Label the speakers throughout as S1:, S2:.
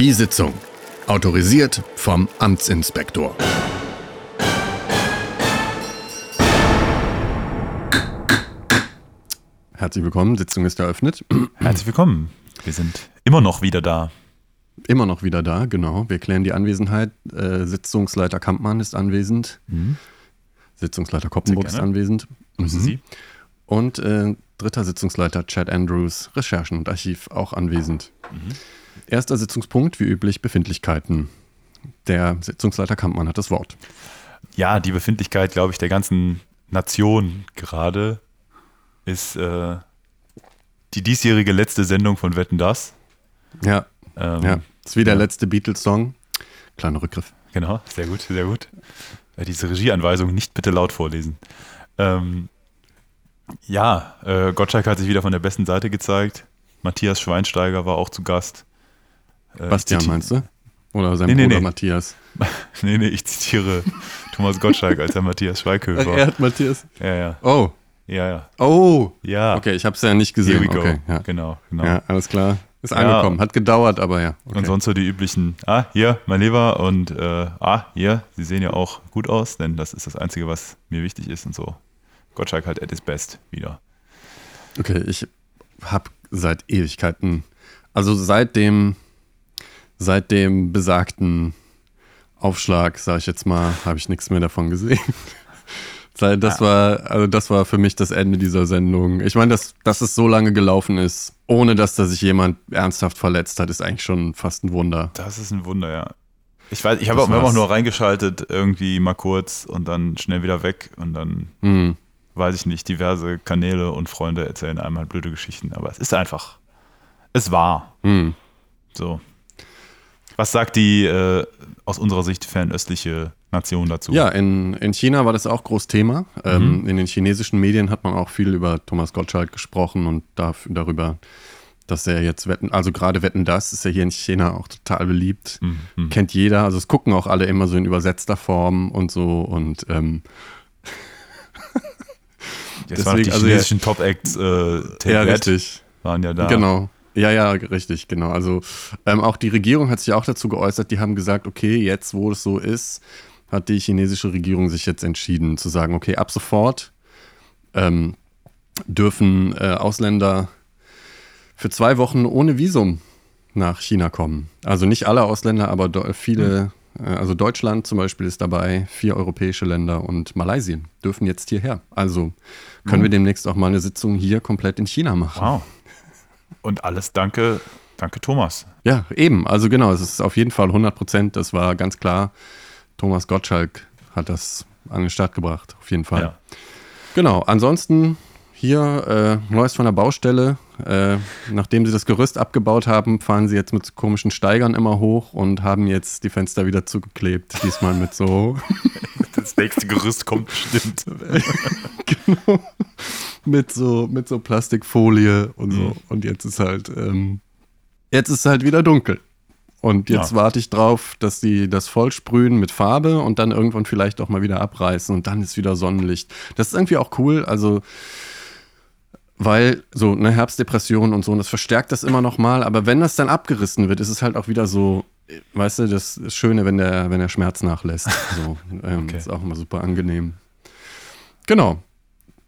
S1: Die Sitzung. Autorisiert vom Amtsinspektor.
S2: Herzlich willkommen, Sitzung ist eröffnet.
S3: Herzlich willkommen. Wir sind immer noch wieder da.
S2: Immer noch wieder da, genau. Wir klären die Anwesenheit. Äh, Sitzungsleiter Kampmann ist anwesend. Sitzungsleiter Koppenburg ist anwesend.
S3: Grüße
S2: Mhm.
S3: Sie.
S2: Und äh, dritter Sitzungsleiter Chad Andrews, Recherchen und Archiv, auch anwesend. Erster Sitzungspunkt, wie üblich, Befindlichkeiten. Der Sitzungsleiter Kampmann hat das Wort.
S3: Ja, die Befindlichkeit, glaube ich, der ganzen Nation gerade ist äh, die diesjährige letzte Sendung von Wetten Das.
S2: Ja,
S3: Ähm,
S2: ja. Ist wie der
S3: ja.
S2: letzte Beatles-Song. Kleiner Rückgriff.
S3: Genau, sehr gut, sehr gut. Äh, diese Regieanweisung nicht bitte laut vorlesen. Ähm, ja, äh, Gottschalk hat sich wieder von der besten Seite gezeigt. Matthias Schweinsteiger war auch zu Gast. Äh,
S2: Bastian meinst du? Oder sein
S3: Nee, nee,
S2: Bruder
S3: nee.
S2: Matthias.
S3: Nee, nee, ich zitiere Thomas Gottschalk als der Matthias Schweighöfer.
S2: Er hat Matthias.
S3: Ja, ja,
S2: Oh,
S3: ja, ja.
S2: oh.
S3: Ja,
S2: Okay, ich habe es ja nicht
S3: here
S2: gesehen.
S3: we go.
S2: Okay, ja.
S3: Genau, genau.
S2: ja, alles klar. Ist
S3: Ja.
S2: angekommen. Hat gedauert, aber ja. Okay.
S3: Und sonst so die üblichen, ah, hier, mein Lieber und äh, ah, hier, Sie sehen ja auch gut aus, denn das ist das Einzige, was mir wichtig ist und so. Gottschalk halt at his best wieder.
S2: Okay, ich habe seit Ewigkeiten, also seit dem, seit dem besagten Aufschlag, sage ich jetzt mal, habe ich nichts mehr davon gesehen. Das war, also das war für mich das Ende dieser Sendung. Ich meine, dass, dass es so lange gelaufen ist, ohne dass da sich jemand ernsthaft verletzt hat, ist eigentlich schon fast ein Wunder.
S3: Das ist ein Wunder, ja. Ich weiß, ich habe auch,
S2: war's.
S3: nur reingeschaltet, irgendwie mal kurz und dann schnell wieder weg und dann,
S2: Hm.
S3: weiß ich nicht, diverse Kanäle und Freunde erzählen einem halt blöde Geschichten, aber es ist einfach, es war
S2: Hm.
S3: so. Was sagt die äh, aus unserer Sicht fernöstliche Nation dazu?
S2: Ja, in, in China war das auch groß Thema. Ähm, in den chinesischen Medien hat man auch viel über Thomas Gottschalk gesprochen und darf, darüber, dass er jetzt wetten, also gerade Wetten das ist ja hier in China auch total beliebt.
S3: Mhm.
S2: Kennt jeder, also es gucken auch alle immer so in übersetzter Form und so und ähm,
S3: Das waren die
S2: deswegen, also
S3: chinesischen Top-Acts, äh,
S2: ja, richtig.
S3: waren ja da.
S2: Genau. Ja, ja, richtig, genau. Also ähm, auch die Regierung hat sich auch dazu geäußert, die haben gesagt, okay, jetzt wo es so ist, hat die chinesische Regierung sich jetzt entschieden zu sagen, okay, ab sofort ähm, dürfen äh, Ausländer für zwei Wochen ohne Visum nach China kommen. Also nicht alle Ausländer, aber viele, äh, also Deutschland zum Beispiel ist dabei, vier europäische Länder und Malaysia dürfen jetzt hierher. Also können wir demnächst auch mal eine Sitzung hier komplett in China machen.
S3: Wow. Und alles danke, danke Thomas.
S2: Ja, eben. Also genau, es ist auf jeden Fall 100 Prozent. Das war ganz klar. Thomas Gottschalk hat das an den Start gebracht. Auf jeden Fall.
S3: Ja.
S2: Genau. Ansonsten hier äh, Neues von der Baustelle. Äh, nachdem sie das Gerüst abgebaut haben, fahren sie jetzt mit komischen Steigern immer hoch und haben jetzt die Fenster wieder zugeklebt. Diesmal mit so
S3: Das nächste Gerüst kommt bestimmt.
S2: genau, mit so mit so Plastikfolie und so.
S3: Mhm.
S2: Und jetzt ist halt ähm, jetzt ist halt wieder dunkel. Und jetzt
S3: Ja.
S2: warte ich drauf, dass die das vollsprühen mit Farbe und dann irgendwann vielleicht auch mal wieder abreißen und dann ist wieder Sonnenlicht. Das ist irgendwie auch cool, also weil so eine Herbstdepression und so, und das verstärkt das immer noch mal, aber wenn das dann abgerissen wird, ist es halt auch wieder so, weißt du, das ist Schöne, wenn der, wenn der Schmerz nachlässt. So, ähm,
S3: Okay.
S2: Ist auch immer super angenehm. Genau.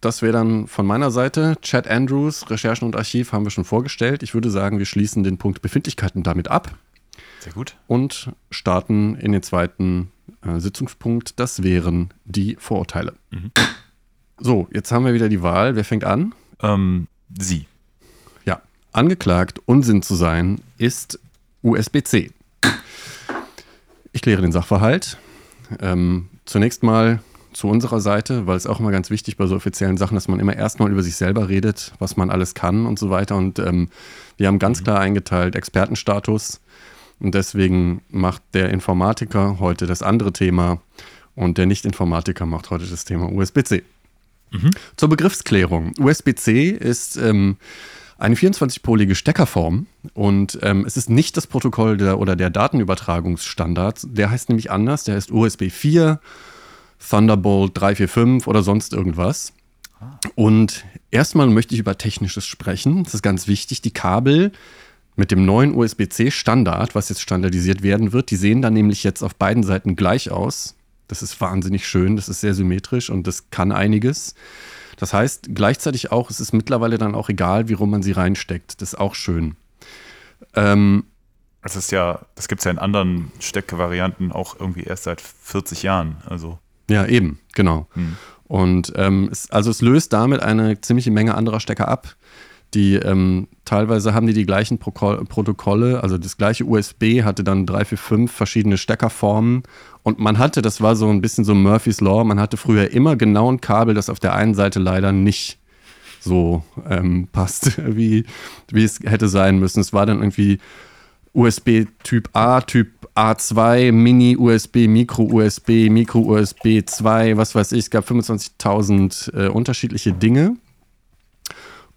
S2: Das wäre dann von meiner Seite. Chad Andrews, Recherchen und Archiv haben wir schon vorgestellt. Ich würde sagen, wir schließen den Punkt Befindlichkeiten damit ab
S3: Sehr gut.
S2: und starten in den zweiten äh, Sitzungspunkt. Das wären die Vorurteile. So, jetzt haben wir wieder die Wahl. Wer fängt an?
S3: Ähm, Sie.
S2: Ja, angeklagt, Unsinn zu sein, ist USB-C. Ich kläre den Sachverhalt. Ähm, zunächst mal zu unserer Seite, weil es auch immer ganz wichtig bei so offiziellen Sachen, dass man immer erstmal über sich selber redet, was man alles kann und so weiter. Und ähm, wir haben ganz klar eingeteilt Expertenstatus. Und deswegen macht der Informatiker heute das andere Thema und der Nicht-Informatiker macht heute das Thema USB-C. Zur Begriffsklärung. USB-C ist ähm, eine 24-polige Steckerform und ähm, es ist nicht das Protokoll der, oder der Datenübertragungsstandard. Der heißt nämlich anders. Der heißt USB 4, Thunderbolt 345 oder sonst irgendwas. Und erstmal möchte ich über Technisches sprechen. Das ist ganz wichtig. Die Kabel mit dem neuen USB-C-Standard, was jetzt standardisiert werden wird, die sehen dann nämlich jetzt auf beiden Seiten gleich aus. Das ist wahnsinnig schön, das ist sehr symmetrisch und das kann einiges. Das heißt gleichzeitig auch, es ist mittlerweile dann auch egal, wie rum man sie reinsteckt. Das ist auch schön. Ähm,
S3: das ist ja, das gibt es ja in anderen Steckvarianten auch irgendwie erst seit 40 Jahren. Also.
S2: Ja, eben, genau. Hm. Und ähm, es, also es löst damit eine ziemliche Menge anderer Stecker ab. Die ähm, teilweise haben die die gleichen Pro Protokolle, also das gleiche USB hatte dann drei, vier, fünf verschiedene Steckerformen und man hatte, das war so ein bisschen so Murphy's Law, man hatte früher immer genau ein Kabel, das auf der einen Seite leider nicht so ähm, passt, wie, wie es hätte sein müssen. Es war dann irgendwie USB Typ A, Typ A2, Mini USB, Micro USB, Micro USB 2, was weiß ich. Es gab 25.000 äh, unterschiedliche Dinge.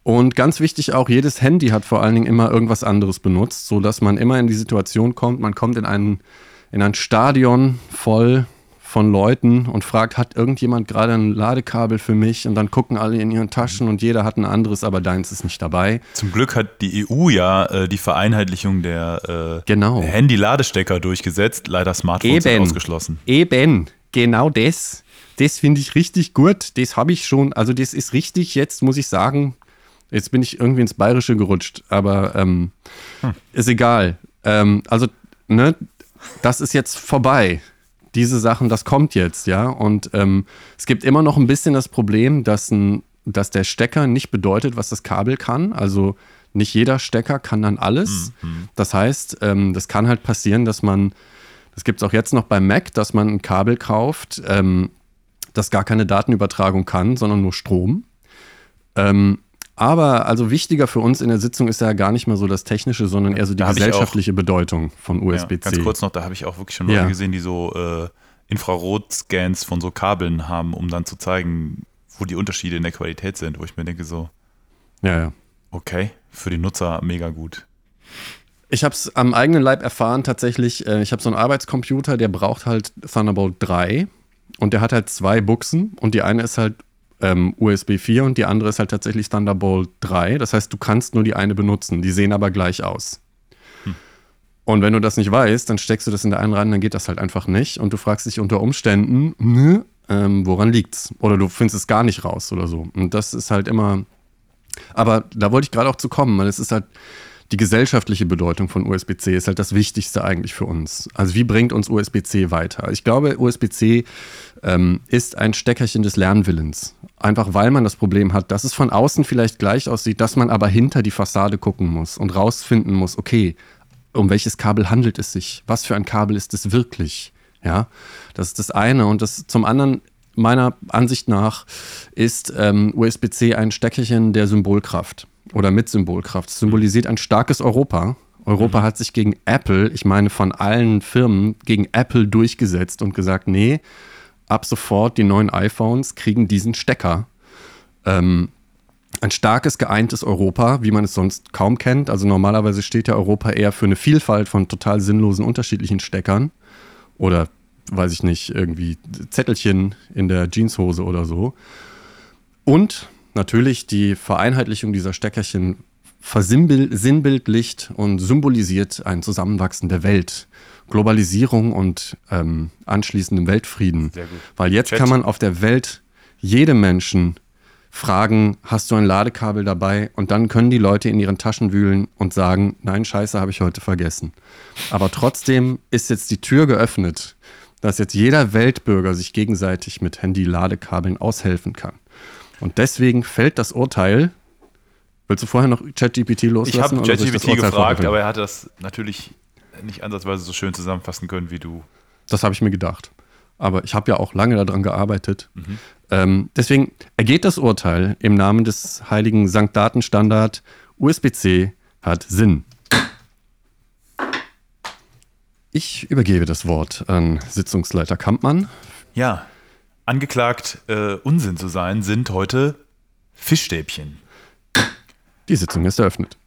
S2: Und ganz wichtig auch, jedes Handy hat vor allen Dingen immer irgendwas anderes benutzt, sodass man immer in die Situation kommt, man kommt in, einen, in ein Stadion voll von Leuten und fragt, hat irgendjemand gerade ein Ladekabel für mich? Und dann gucken alle in ihren Taschen und jeder hat ein anderes, aber deins ist nicht dabei.
S3: Zum Glück hat die EU ja äh, die Vereinheitlichung der
S2: äh, genau.
S3: Handy-Ladestecker durchgesetzt, leider Smartphones
S2: Eben.
S3: ausgeschlossen.
S2: Eben, genau das. Das finde ich richtig gut. Das habe ich schon, also das ist richtig, jetzt muss ich sagen, Jetzt bin ich irgendwie ins Bayerische gerutscht, aber ähm, hm. ist egal. Ähm, also, ne, das ist jetzt vorbei. Diese Sachen, das kommt jetzt, ja. Und ähm, es gibt immer noch ein bisschen das Problem, dass, ein, dass der Stecker nicht bedeutet, was das Kabel kann. Also nicht jeder Stecker kann dann alles. Mhm. Das heißt, ähm, das kann halt passieren, dass man, das gibt es auch jetzt noch beim Mac, dass man ein Kabel kauft, ähm, das gar keine Datenübertragung kann, sondern nur Strom. Ähm, aber also wichtiger für uns in der Sitzung ist ja gar nicht mehr so das Technische, sondern eher so die gesellschaftliche auch, Bedeutung von USB-C.
S3: Ja, ganz kurz noch, da habe ich auch wirklich schon Leute ja. gesehen, die so äh, Infrarot-Scans von so Kabeln haben, um dann zu zeigen, wo die Unterschiede in der Qualität sind, wo ich mir denke so,
S2: ja, ja.
S3: okay, für den Nutzer mega gut.
S2: Ich habe es am eigenen Leib erfahren tatsächlich. Äh, ich habe so einen Arbeitscomputer, der braucht halt Thunderbolt 3 und der hat halt zwei Buchsen und die eine ist halt ähm, USB 4 und die andere ist halt tatsächlich Thunderbolt 3. Das heißt, du kannst nur die eine benutzen. Die sehen aber gleich aus. Hm. Und wenn du das nicht weißt, dann steckst du das in der einen rein, dann geht das halt einfach nicht. Und du fragst dich unter Umständen, ne, ähm, woran liegt's? Oder du findest es gar nicht raus oder so. Und das ist halt immer. Aber da wollte ich gerade auch zu kommen, weil es ist halt die gesellschaftliche Bedeutung von USB-C ist halt das Wichtigste eigentlich für uns. Also wie bringt uns USB-C weiter? Ich glaube, USB-C ähm, ist ein Steckerchen des Lernwillens. Einfach weil man das Problem hat, dass es von außen vielleicht gleich aussieht, dass man aber hinter die Fassade gucken muss und rausfinden muss, okay, um welches Kabel handelt es sich? Was für ein Kabel ist es wirklich? Ja, das ist das eine. Und das zum anderen, meiner Ansicht nach, ist ähm, USB-C ein Steckerchen der Symbolkraft oder mit Symbolkraft. Es symbolisiert ein starkes Europa. Europa mhm. hat sich gegen Apple, ich meine von allen Firmen, gegen Apple durchgesetzt und gesagt, nee, ab sofort die neuen iPhones kriegen diesen Stecker. Ähm, ein starkes, geeintes Europa, wie man es sonst kaum kennt. Also normalerweise steht ja Europa eher für eine Vielfalt von total sinnlosen unterschiedlichen Steckern. Oder, weiß ich nicht, irgendwie Zettelchen in der Jeanshose oder so. Und natürlich die Vereinheitlichung dieser Steckerchen versinnbildlicht und symbolisiert ein Zusammenwachsen der Welt. Globalisierung und ähm, anschließendem Weltfrieden. Weil jetzt Chat. kann man auf der Welt jedem Menschen fragen, hast du ein Ladekabel dabei? Und dann können die Leute in ihren Taschen wühlen und sagen, nein, scheiße, habe ich heute vergessen. Aber trotzdem ist jetzt die Tür geöffnet, dass jetzt jeder Weltbürger sich gegenseitig mit Handy-Ladekabeln aushelfen kann. Und deswegen fällt das Urteil. Willst du vorher noch ChatGPT loslassen?
S3: Ich habe ChatGPT gefragt, aber er hat das natürlich nicht ansatzweise so schön zusammenfassen können wie du.
S2: Das habe ich mir gedacht. Aber ich habe ja auch lange daran gearbeitet. Mhm. Ähm, deswegen ergeht das Urteil im Namen des heiligen Sankt Datenstandard USB-C hat Sinn. Ich übergebe das Wort an Sitzungsleiter Kampmann.
S3: Ja, angeklagt, äh, Unsinn zu sein, sind heute Fischstäbchen.
S2: Die Sitzung ist eröffnet.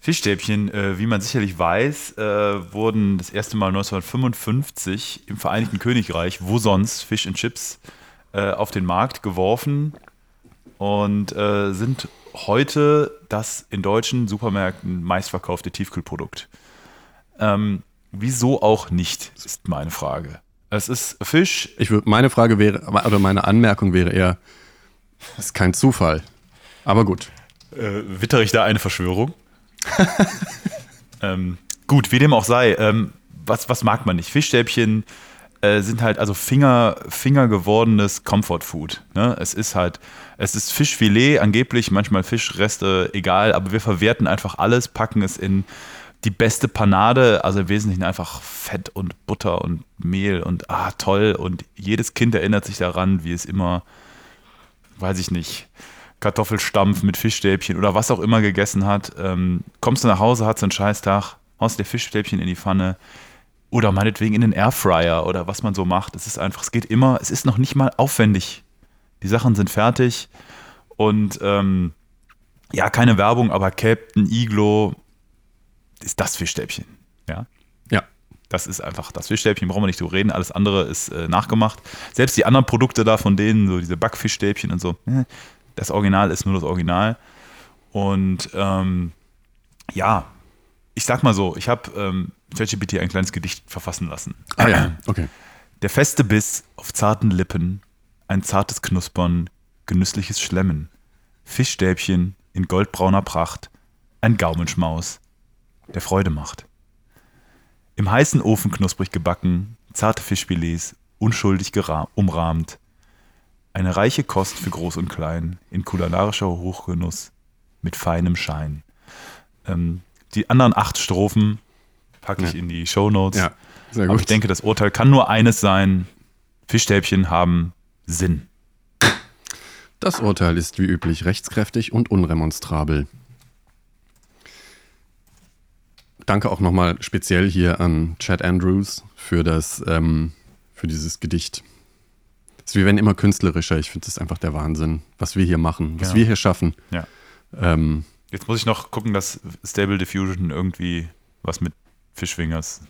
S3: Fischstäbchen, äh, wie man sicherlich weiß, äh, wurden das erste Mal 1955 im Vereinigten Königreich, wo sonst, Fish and Chips, äh, auf den Markt geworfen und äh, sind heute das in deutschen Supermärkten meistverkaufte Tiefkühlprodukt. Ähm, wieso auch nicht, ist meine Frage. Es ist Fisch.
S2: Ich würd, meine Frage wäre, oder meine Anmerkung wäre eher, es ist kein Zufall. Aber gut.
S3: Äh, wittere ich da eine Verschwörung? ähm, gut, wie dem auch sei. Ähm, was, was mag man nicht? Fischstäbchen äh, sind halt also Finger, Finger gewordenes Comfort Food. Ne? Es ist halt, es ist Fischfilet, angeblich, manchmal Fischreste, egal, aber wir verwerten einfach alles, packen es in die beste Panade, also im Wesentlichen einfach Fett und Butter und Mehl und ah, toll. Und jedes Kind erinnert sich daran, wie es immer, weiß ich nicht, Kartoffelstampf mit Fischstäbchen oder was auch immer gegessen hat. Ähm, kommst du nach Hause, hast einen Scheißtag, haust dir Fischstäbchen in die Pfanne oder meinetwegen in den Airfryer oder was man so macht. Es ist einfach, es geht immer, es ist noch nicht mal aufwendig. Die Sachen sind fertig und ähm, ja, keine Werbung, aber Captain Iglo ist das Fischstäbchen. Ja.
S2: Ja.
S3: Das ist einfach das Fischstäbchen, brauchen wir nicht drüber reden. Alles andere ist äh, nachgemacht. Selbst die anderen Produkte da von denen, so diese Backfischstäbchen und so, äh, das Original ist nur das Original. Und ähm, ja, ich sag mal so, ich habe ähm, ChatGPT ein kleines Gedicht verfassen lassen.
S2: Ah ja, okay.
S3: Der feste Biss auf zarten Lippen, ein zartes Knuspern, genüssliches Schlemmen, Fischstäbchen in goldbrauner Pracht, ein Gaumenschmaus, der Freude macht. Im heißen Ofen knusprig gebacken, zarte Fischfilets, unschuldig umrahmt, eine reiche Kost für Groß und Klein, in kulinarischer Hochgenuss, mit feinem Schein. Ähm, die anderen acht Strophen packe ich
S2: Ja.
S3: in die Show Notes.
S2: Ja,
S3: Aber ich denke, das Urteil kann nur eines sein: Fischstäbchen haben Sinn.
S2: Das Urteil ist wie üblich rechtskräftig und unremonstrabel. Danke auch nochmal speziell hier an Chad Andrews für das, ähm, für dieses Gedicht. Es ist wie wenn immer künstlerischer. Ich finde das einfach der Wahnsinn, was wir hier machen, was
S3: Ja.
S2: wir hier schaffen.
S3: Ja.
S2: Ähm,
S3: Jetzt muss ich noch gucken, dass Stable Diffusion irgendwie was mit Fischwingers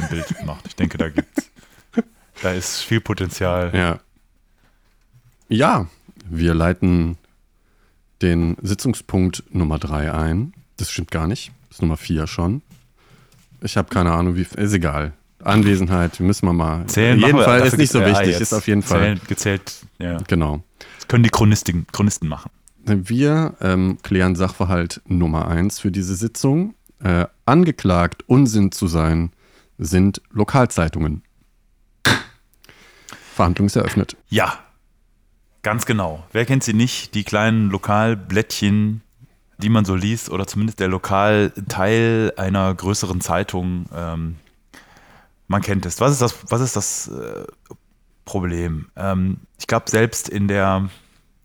S3: im Bild macht. Ich denke, da gibt da ist viel Potenzial.
S2: ja. Ja, wir leiten den Sitzungspunkt Nummer 3 ein. Das stimmt gar nicht. Das ist Nummer 4 schon. Ich habe keine Ahnung, wie. Ist egal. Anwesenheit müssen wir mal.
S3: Zählen
S2: Auf jeden Fall ist nicht so
S3: ja,
S2: wichtig.
S3: jetzt
S2: ist auf jeden Fall.
S3: Zählen, gezählt, ja.
S2: Genau.
S3: Das können die Chronisten, Chronisten machen.
S2: Wir ähm, klären Sachverhalt Nummer 1 für diese Sitzung. Äh, angeklagt, Unsinn zu sein, sind Lokalzeitungen. Verhandlung ist eröffnet.
S3: Ja, ganz genau. Wer kennt sie nicht? Die kleinen Lokalblättchen, die man so liest, oder zumindest der Lokalteil einer größeren Zeitung. Ähm, man kennt es. Was ist das, was ist das äh, Problem? Ähm, ich glaube, selbst in der,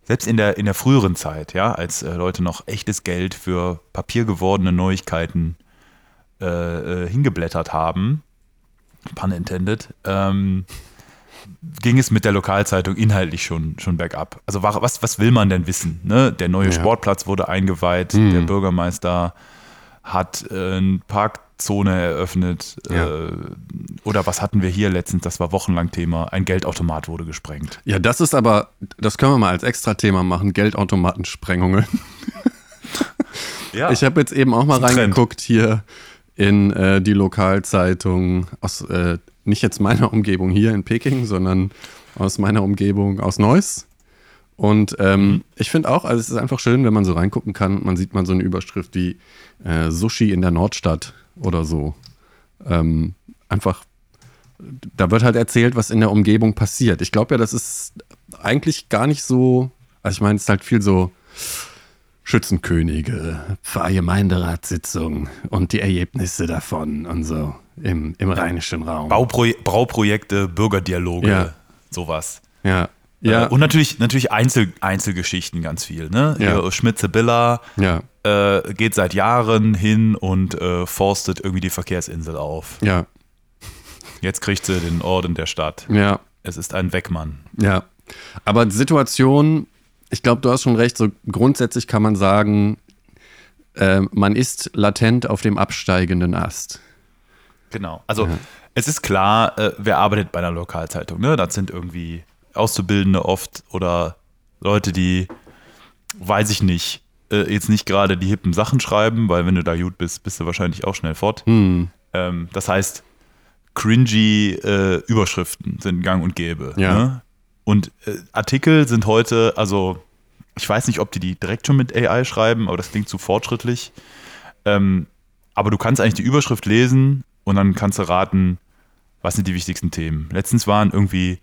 S3: selbst in der, in der früheren Zeit, ja, als äh, Leute noch echtes Geld für papiergewordene Neuigkeiten äh, äh, hingeblättert haben, pun intended, ähm, ging es mit der Lokalzeitung inhaltlich schon, schon bergab. Also wa- was, was will man denn wissen? Ne? Der neue
S2: Ja.
S3: Sportplatz wurde eingeweiht,
S2: Mhm.
S3: der Bürgermeister hat äh, eine Parkzone eröffnet.
S2: Ja.
S3: Äh, oder was hatten wir hier letztens, das war wochenlang Thema, ein Geldautomat wurde gesprengt.
S2: Ja, das ist aber, das können wir mal als Extra-Thema machen: Geldautomatensprengungen.
S3: Ja,
S2: Ich habe jetzt eben auch mal
S3: ein Trend.
S2: reingeguckt hier in äh, die Lokalzeitung aus, äh, nicht jetzt meiner Umgebung hier in Peking, sondern aus meiner Umgebung aus Neuss. Und ähm,
S3: Mhm.
S2: ich finde auch, also es ist einfach schön, wenn man so reingucken kann. Man sieht mal so eine Überschrift wie äh, Sushi in der Nordstadt oder so. Ähm, einfach, da wird halt erzählt, was in der Umgebung passiert. Ich glaube ja, das ist eigentlich gar nicht so, also ich meine, es ist halt viel so Schützenkönige, Pfarrgemeinderatssitzung und die Ergebnisse davon und so im, im rheinischen Raum.
S3: Bauproj Bauprojekte, Bürgerdialoge,
S2: Ja.
S3: sowas.
S2: Ja.
S3: Ja.
S2: Ja.
S3: und natürlich, natürlich Einzel Einzelgeschichten ganz viel. Ne?
S2: Ja.
S3: Hier Schmitze-Billa
S2: ja.
S3: äh, geht seit Jahren hin und äh, forstet irgendwie die Verkehrsinsel auf.
S2: Ja.
S3: Jetzt kriegt sie den Orden der Stadt.
S2: Ja.
S3: Es ist ein Wegmann.
S2: Ja. Aber die Situation, ich glaube, du hast schon recht, so grundsätzlich kann man sagen, äh, man ist latent auf dem absteigenden Ast.
S3: Genau. Also es ist klar, äh, wer arbeitet bei einer Lokalzeitung. Ne? Das sind irgendwie Auszubildende oft oder Leute, die, weiß ich nicht, äh, jetzt nicht gerade die hippen Sachen schreiben, weil wenn du da gut bist, bist du wahrscheinlich auch schnell fort.
S2: Hm.
S3: Ähm, das heißt, cringy äh, Überschriften sind gang und gäbe.
S2: Ja.
S3: Ne? Und äh, Artikel sind heute, also ich weiß nicht, ob die die direkt schon mit AI schreiben, aber das klingt zu fortschrittlich. Ähm, aber du kannst eigentlich die Überschrift lesen und dann kannst du raten, was sind die wichtigsten Themen. Letztens waren irgendwie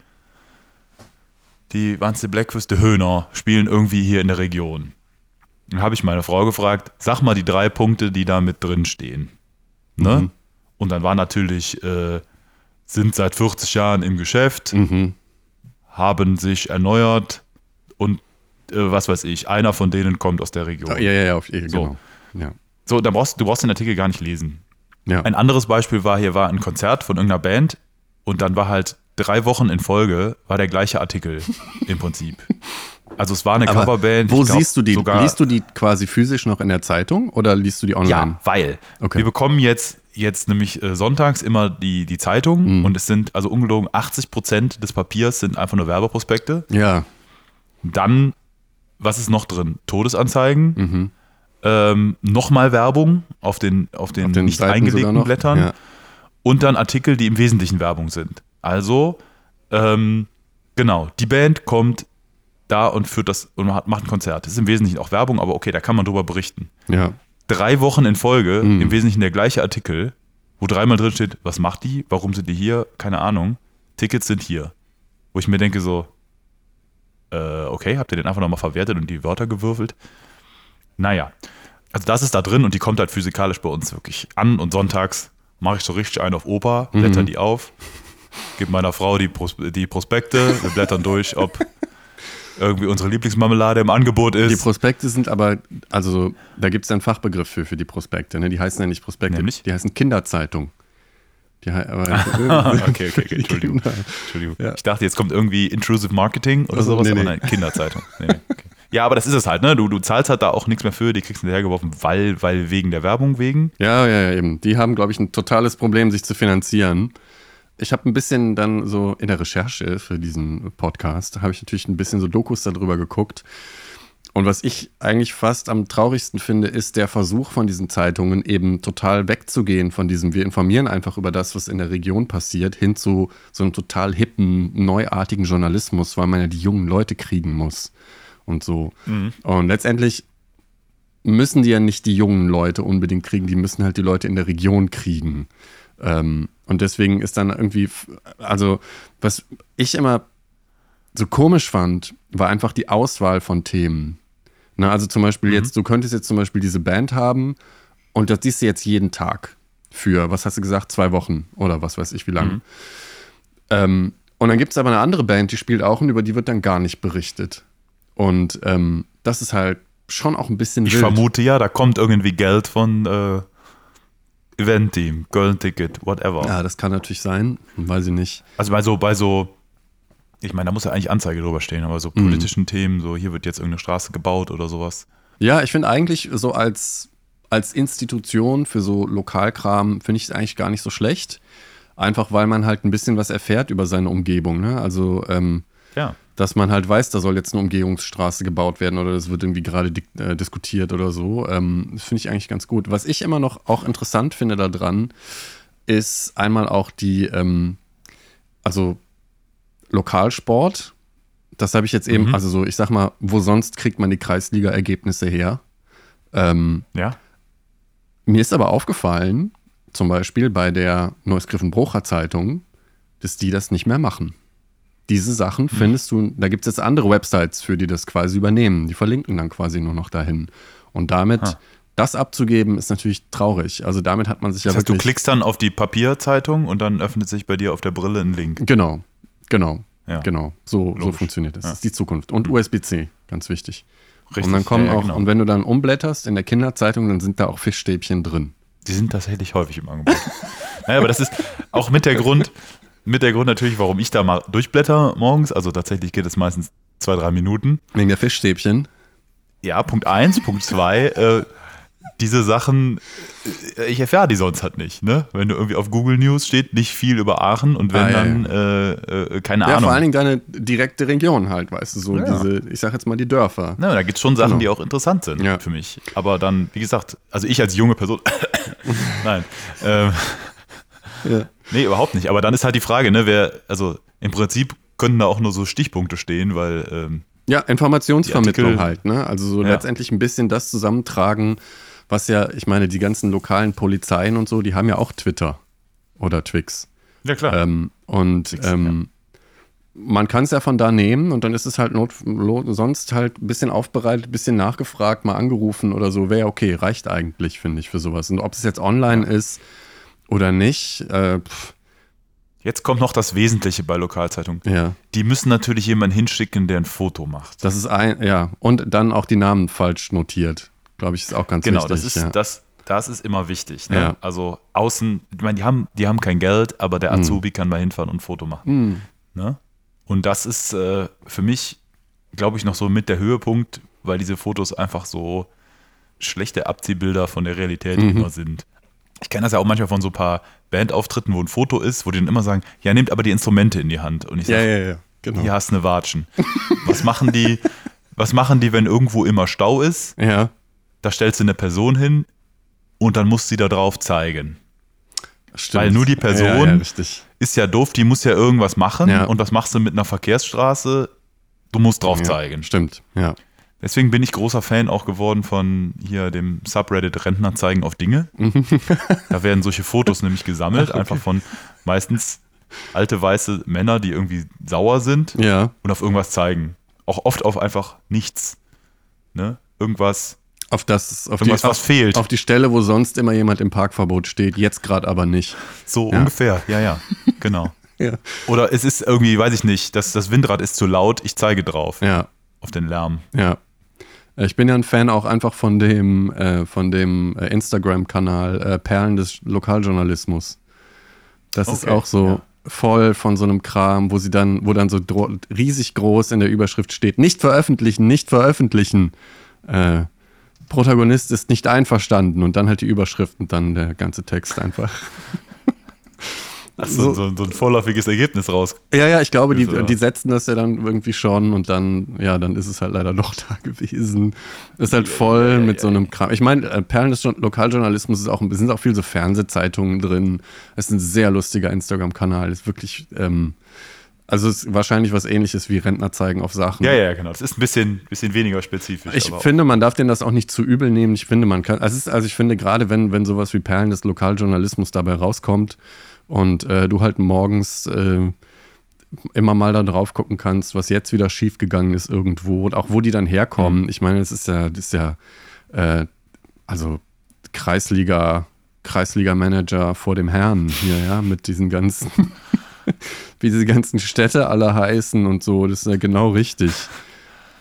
S3: die, waren es die Höhner, spielen irgendwie hier in der Region. Dann habe ich meine Frau gefragt, sag mal die drei Punkte, die da mit drin stehen. Ne?
S2: Mhm.
S3: Und dann war natürlich, äh, sind seit 40 Jahren im Geschäft,
S2: Mhm.
S3: haben sich erneuert und äh, was weiß ich, einer von denen kommt aus der Region.
S2: Ja, ja, ja, auf, ja
S3: So.
S2: genau. Ja.
S3: So, da brauchst, du brauchst den Artikel gar nicht lesen.
S2: Ja.
S3: Ein anderes Beispiel war, hier war ein Konzert von irgendeiner Band und dann war halt drei Wochen in Folge war der gleiche Artikel im Prinzip. Also es war eine
S2: Aber
S3: Coverband.
S2: Wo
S3: glaub
S2: siehst du die?
S3: Sogar,
S2: liest du die quasi physisch noch in der Zeitung oder liest du die online?
S3: Ja, weil
S2: Okay.
S3: wir bekommen jetzt, jetzt nämlich äh, sonntags immer die, die Zeitung
S2: Mhm.
S3: und es sind also ungelogen 80 Prozent des Papiers sind einfach nur Werbeprospekte.
S2: Ja.
S3: Dann, was ist noch drin? Todesanzeigen,
S2: Mhm.
S3: Ähm, nochmal Werbung auf den, auf den,
S2: Auf den
S3: nicht
S2: Seiten
S3: eingelegten? Blättern
S2: Ja.
S3: und dann Artikel, die im Wesentlichen Werbung sind. Also, ähm, genau, die Band kommt da und führt das und macht macht ein Konzert. Das ist im Wesentlichen auch Werbung, aber okay, da kann man drüber berichten.
S2: ja.
S3: Drei Wochen in Folge,
S2: Mhm.
S3: im Wesentlichen der gleiche Artikel, wo dreimal drin steht, was macht die, warum sind die hier, keine Ahnung. Tickets sind hier. Wo ich mir denke so, äh, okay, habt ihr den einfach nochmal verwertet und die Wörter gewürfelt? Naja, also das ist da drin und die kommt halt physikalisch bei uns wirklich an und sonntags mache ich so richtig einen auf Opa, blätter die auf, gebe meiner Frau die, Pros die Prospekte, wir blättern durch, ob irgendwie unsere Lieblingsmarmelade im Angebot
S2: Die
S3: ist.
S2: Prospekte sind aber, also da gibt es einen Fachbegriff für, für die Prospekte. Ne? Die heißen ja nicht Prospekte,
S3: Nämlich?
S2: die heißen Kinderzeitung. Die, aber,
S3: okay, okay, okay, Entschuldigung.
S2: Kinder.
S3: Entschuldigung.
S2: Ja.
S3: Ich dachte, jetzt kommt irgendwie Intrusive Marketing oder
S2: Also,
S3: sowas,
S2: nee,
S3: aber
S2: nee.
S3: nein, Kinderzeitung. Nee, okay. Ja, aber das ist es halt, ne? Du, du zahlst halt da auch nichts mehr für, die kriegst du hinterhergeworfen, weil, weil wegen der Werbung wegen.
S2: Ja, ja, ja, eben. Die haben, glaube ich, ein totales Problem, sich zu finanzieren. Ich habe ein bisschen dann so in der Recherche für diesen Podcast, habe ich natürlich ein bisschen so Dokus darüber geguckt. Und was ich eigentlich fast am traurigsten finde, ist der Versuch von diesen Zeitungen eben total wegzugehen von diesem, wir informieren einfach über das, was in der Region passiert, hin zu so einem total hippen, neuartigen Journalismus, weil man ja die jungen Leute kriegen muss und so. Und letztendlich müssen die ja nicht die jungen Leute unbedingt kriegen, die müssen halt die Leute in der Region kriegen. Ähm, und deswegen ist dann irgendwie, also was ich immer so komisch fand, war einfach die Auswahl von Themen. Na, also zum Beispiel jetzt, du könntest jetzt zum Beispiel diese Band haben und das siehst du jetzt jeden Tag für, was hast du gesagt, zwei Wochen oder was weiß ich wie lange. Ähm, und dann gibt es aber eine andere Band, die spielt auch und über die wird dann gar nicht berichtet. Und ähm, das ist halt schon auch ein bisschen
S3: Ich
S2: wild.
S3: vermute ja, da kommt irgendwie Geld von äh, Event-Team, Golden Ticket, whatever.
S2: Ja, das kann natürlich sein, weiß ich nicht.
S3: Also bei so, bei so, ich meine, da muss ja eigentlich Anzeige drüber stehen, aber so
S2: Mhm.
S3: politischen Themen, so hier wird jetzt irgendeine Straße gebaut oder sowas.
S2: Ja, ich finde eigentlich so als, als Institution für so Lokalkram finde ich es eigentlich gar nicht so schlecht. Einfach weil man halt ein bisschen was erfährt über seine Umgebung. Ne? Also, ähm,
S3: Ja.
S2: Dass man halt weiß, da soll jetzt eine Umgehungsstraße gebaut werden oder das wird irgendwie gerade äh, diskutiert oder so. Ähm, das finde ich eigentlich ganz gut. Was ich immer noch auch interessant finde daran, ist einmal auch die, ähm, also Lokalsport. Das habe ich jetzt eben,
S3: Mhm.
S2: also so, ich sag mal, wo sonst kriegt man die Kreisliga-Ergebnisse her? Ähm,
S3: Ja.
S2: mir ist aber aufgefallen, zum Beispiel bei der Neues-Griffenbrucher Zeitung, dass die das nicht mehr machen. Diese Sachen findest du, da gibt es jetzt andere Websites für, die das quasi übernehmen. Die verlinken dann quasi nur noch dahin. Und damit
S3: Ha.
S2: das abzugeben, ist natürlich traurig. Also damit hat man sich
S3: Das
S2: ja
S3: heißt, du
S2: wirklich.
S3: klickst dann auf die Papierzeitung und dann öffnet sich bei dir auf der Brille ein Link.
S2: Genau, genau,
S3: Ja.
S2: genau. So, so funktioniert das.
S3: Ja.
S2: Das ist die Zukunft. Und USB-C, ganz wichtig.
S3: Richtig.
S2: Und dann kommen
S3: ja,
S2: auch,
S3: genau.
S2: und wenn du dann umblätterst in der Kinderzeitung, dann sind da auch Fischstäbchen drin.
S3: Die sind tatsächlich häufig im Angebot. naja, aber das ist auch mit der Grund, mit der Grund natürlich, warum ich da mal durchblätter morgens. Also tatsächlich geht es meistens zwei, drei Minuten.
S2: Wegen der Fischstäbchen.
S3: Ja, Punkt eins, Punkt zwei. Äh, diese Sachen, äh, ich erfahre die sonst halt nicht. Ne? Wenn du irgendwie auf Google News steht, nicht viel über Aachen und wenn
S2: Ah, ja,
S3: dann, Äh, äh, keine
S2: Ja,
S3: Ahnung.
S2: vor allen Dingen deine direkte Region halt, weißt du, so
S3: Ja.
S2: diese, ich sag jetzt mal die Dörfer.
S3: Na, da gibt es schon Sachen,
S2: Genau.
S3: die auch interessant sind
S2: Ja.
S3: für mich. Aber dann, wie gesagt, also ich als junge Person, nein, ähm,
S2: Ja.
S3: Nee, überhaupt nicht. Aber dann ist halt die Frage, ne, wer, also im Prinzip könnten da auch nur so Stichpunkte stehen, weil ähm,
S2: Ja, Informationsvermittlung halt, ne? Also so
S3: Ja.
S2: letztendlich ein bisschen das zusammentragen, was ja, ich meine, die ganzen lokalen Polizeien und so, die haben ja auch Twitter oder Twix.
S3: ja klar.
S2: Ähm, und
S3: Twix,
S2: ähm, man kann es ja von da nehmen und dann ist es halt not, sonst halt ein bisschen aufbereitet, ein bisschen nachgefragt, mal angerufen oder so. Wäre okay, reicht eigentlich, finde ich, für sowas. Und ob es jetzt online ist oder nicht, äh,
S3: Jetzt kommt noch das Wesentliche bei Lokalzeitungen.
S2: ja,
S3: Die müssen natürlich jemanden hinschicken, der ein Foto macht.
S2: das ist ein, ja. Und dann auch die Namen falsch notiert. Glaube ich, ist auch ganz
S3: Genau,
S2: wichtig.
S3: das ist,
S2: ja.
S3: das, das ist immer wichtig. Ne?
S2: Ja.
S3: Also außen, ich meine, die haben, die haben kein Geld, aber der
S2: Mhm.
S3: Azubi kann mal hinfahren und ein Foto machen. Ne? Und das ist äh, für mich, glaube ich, noch so mit der Höhepunkt, weil diese Fotos einfach so schlechte Abziehbilder von der Realität
S2: Mhm.
S3: immer sind. Ich kenne das ja auch manchmal von so ein paar Bandauftritten, wo ein Foto ist, wo die dann immer sagen, ja, nehmt aber die Instrumente in die Hand. Und ich
S2: ja,
S3: sage,
S2: ja, ja, genau.
S3: hier hast du eine Watschen. Was machen die, was machen die, wenn irgendwo immer Stau ist?
S2: Ja,
S3: Da stellst du eine Person hin und dann musst du sie da drauf zeigen.
S2: stimmt.
S3: Weil nur die Person-
S2: Ja, ja.
S3: Ist ja doof, die muss ja irgendwas machen.
S2: Ja.
S3: Und was machst du mit einer Verkehrsstraße? Du musst drauf
S2: Ja,
S3: zeigen.
S2: Stimmt, ja.
S3: Deswegen bin ich großer Fan auch geworden von hier dem Subreddit Rentner zeigen auf Dinge. da werden solche Fotos nämlich gesammelt, einfach von meistens alte weiße Männer, die irgendwie sauer sind
S2: Ja.
S3: und auf irgendwas zeigen. Auch oft auf einfach nichts. Ne? Irgendwas,
S2: Auf das, auf
S3: irgendwas
S2: die,
S3: was
S2: auf,
S3: fehlt.
S2: auf die Stelle, wo sonst immer jemand im Parkverbot steht, jetzt gerade aber nicht.
S3: so
S2: Ja.
S3: ungefähr, ja, ja, genau.
S2: Ja.
S3: Oder es ist irgendwie, weiß ich nicht, das, das Windrad ist zu laut, ich zeige drauf,
S2: Ja,
S3: auf den Lärm.
S2: ja. Äh, Ich bin ja ein Fan auch einfach von dem, äh, von dem äh, Instagram-Kanal äh, Perlen des Lokaljournalismus. Das ist
S3: Okay,
S2: auch so
S3: ja.
S2: voll von so einem Kram, wo sie dann, wo dann so riesig groß in der Überschrift steht, nicht veröffentlichen, nicht veröffentlichen. Äh, Protagonist ist nicht einverstanden und dann halt die Überschrift und dann der ganze Text einfach.
S3: So, so, so ein vorläufiges Ergebnis raus.
S2: Ja, ja, ich glaube, die, die setzen das ja dann irgendwie schon und dann, ja, dann ist es halt leider doch da gewesen. Ist halt voll mit so einem Kram. Ich meine, äh, Perlen des Jo- Lokaljournalismus ist auch, ein- sind auch viel so Fernsehzeitungen drin. Es ist ein sehr lustiger Instagram-Kanal. Ist wirklich, ähm, also ist wahrscheinlich was ähnliches wie Rentner zeigen auf Sachen.
S3: Ja, ja, genau. Das ist ein bisschen, bisschen weniger spezifisch.
S2: Ich finde, man darf denen das auch nicht zu übel nehmen. Ich finde, man kann, also, es ist, also ich finde, gerade wenn, wenn sowas wie Perlen des Lokaljournalismus dabei rauskommt und äh, du halt morgens äh, immer mal da drauf gucken kannst, was jetzt wieder schiefgegangen ist irgendwo und auch wo die dann herkommen. Ich meine, es ist ja, das ist ja, äh, also Kreisliga, Kreisliga-Manager vor dem Herrn hier, ja, mit diesen ganzen, wie diese ganzen Städte alle heißen und so. Das ist ja genau richtig.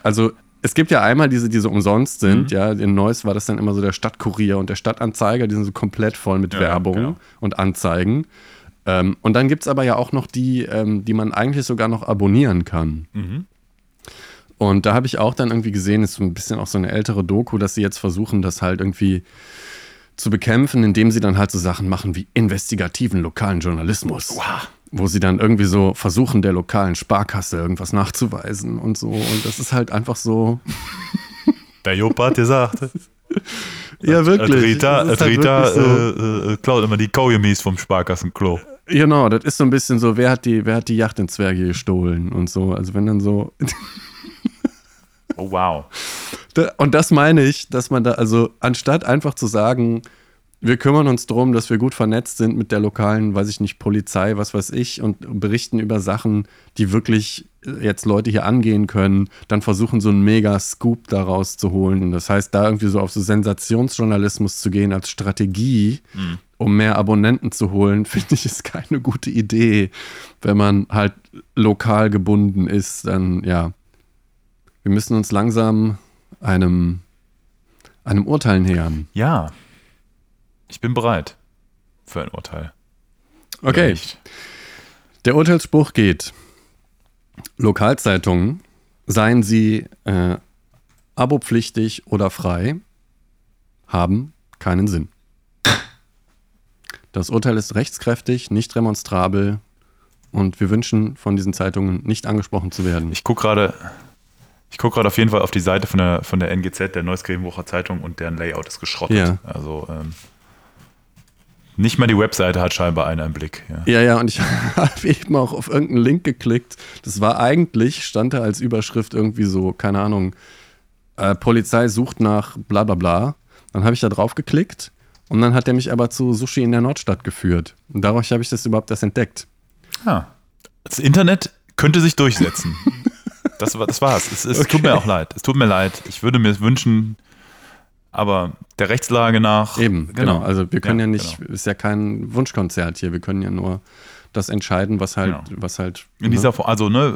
S2: Also es gibt ja einmal diese, die so umsonst sind, ja. In Neuss war das dann immer so der Stadtkurier und der Stadtanzeiger, die sind so komplett voll mit
S3: Ja,
S2: Werbung
S3: genau.
S2: und Anzeigen. Ähm, und dann gibt es aber ja auch noch die, ähm, die man eigentlich sogar noch abonnieren kann.
S3: Mhm.
S2: Und da habe ich auch dann irgendwie gesehen, ist so ein bisschen auch so eine ältere Doku, dass sie jetzt versuchen, das halt irgendwie zu bekämpfen, indem sie dann halt so Sachen machen wie investigativen lokalen Journalismus. Wo sie dann irgendwie so versuchen, der lokalen Sparkasse irgendwas nachzuweisen und so. Und das ist halt einfach so.
S3: Der Job hat gesagt.
S2: Ja,
S3: Rita,
S2: Das ist halt
S3: Rita
S2: wirklich so.
S3: äh, äh, klaut immer die Kaugummis vom Sparkassenklo.
S2: Genau, das ist so ein bisschen so, wer hat die, wer hat die Yacht in Zwerge gestohlen und so. Also wenn dann so.
S3: Oh, wow.
S2: Und das meine ich, dass man da, also anstatt einfach zu sagen, wir kümmern uns darum, dass wir gut vernetzt sind mit der lokalen, weiß ich nicht, Polizei, was weiß ich, und berichten über Sachen, die wirklich jetzt Leute hier angehen können, dann versuchen, so einen mega Scoop daraus zu holen. Und das heißt, da irgendwie so auf so Sensationsjournalismus zu gehen als Strategie, um mehr Abonnenten zu holen, finde ich, ist keine gute Idee. Wenn man halt lokal gebunden ist, dann ja, wir müssen uns langsam einem, einem Urteil nähern.
S3: Ja. Ich bin bereit für ein Urteil.
S2: Okay, der Urteilsspruch geht. Lokalzeitungen, seien sie äh, abopflichtig oder frei, haben keinen Sinn. Das Urteil ist rechtskräftig, nicht remonstrabel und wir wünschen von diesen Zeitungen nicht angesprochen zu werden.
S3: Ich gucke gerade ich gerade auf jeden Fall auf die Seite von der, von der NGZ, der Neuskirchenwocher Zeitung, und deren Layout ist geschrottet.
S2: Ja.
S3: Also ähm, nicht mal die Webseite hat scheinbar einen im Blick. Ja.
S2: Ja, ja, und ich habe eben auch auf irgendeinen Link geklickt. Das war eigentlich, stand da als Überschrift irgendwie so, keine Ahnung, äh, Polizei sucht nach bla bla bla. Dann habe ich da drauf geklickt und dann hat er mich aber zu Sushi in der Nordstadt geführt. Und dadurch habe ich das überhaupt erst entdeckt.
S3: Ah. Das Internet könnte sich durchsetzen. das, war, das war's. Es, es tut mir auch leid. Es tut mir leid. Ich würde mir wünschen, aber der Rechtslage nach.
S2: Eben, genau. Also wir können ja,
S3: Ja,
S2: nicht,
S3: genau.
S2: ist ja kein Wunschkonzert hier. Wir können ja nur das entscheiden, was halt,
S3: Genau.
S2: was halt.
S3: In dieser Form, also ne,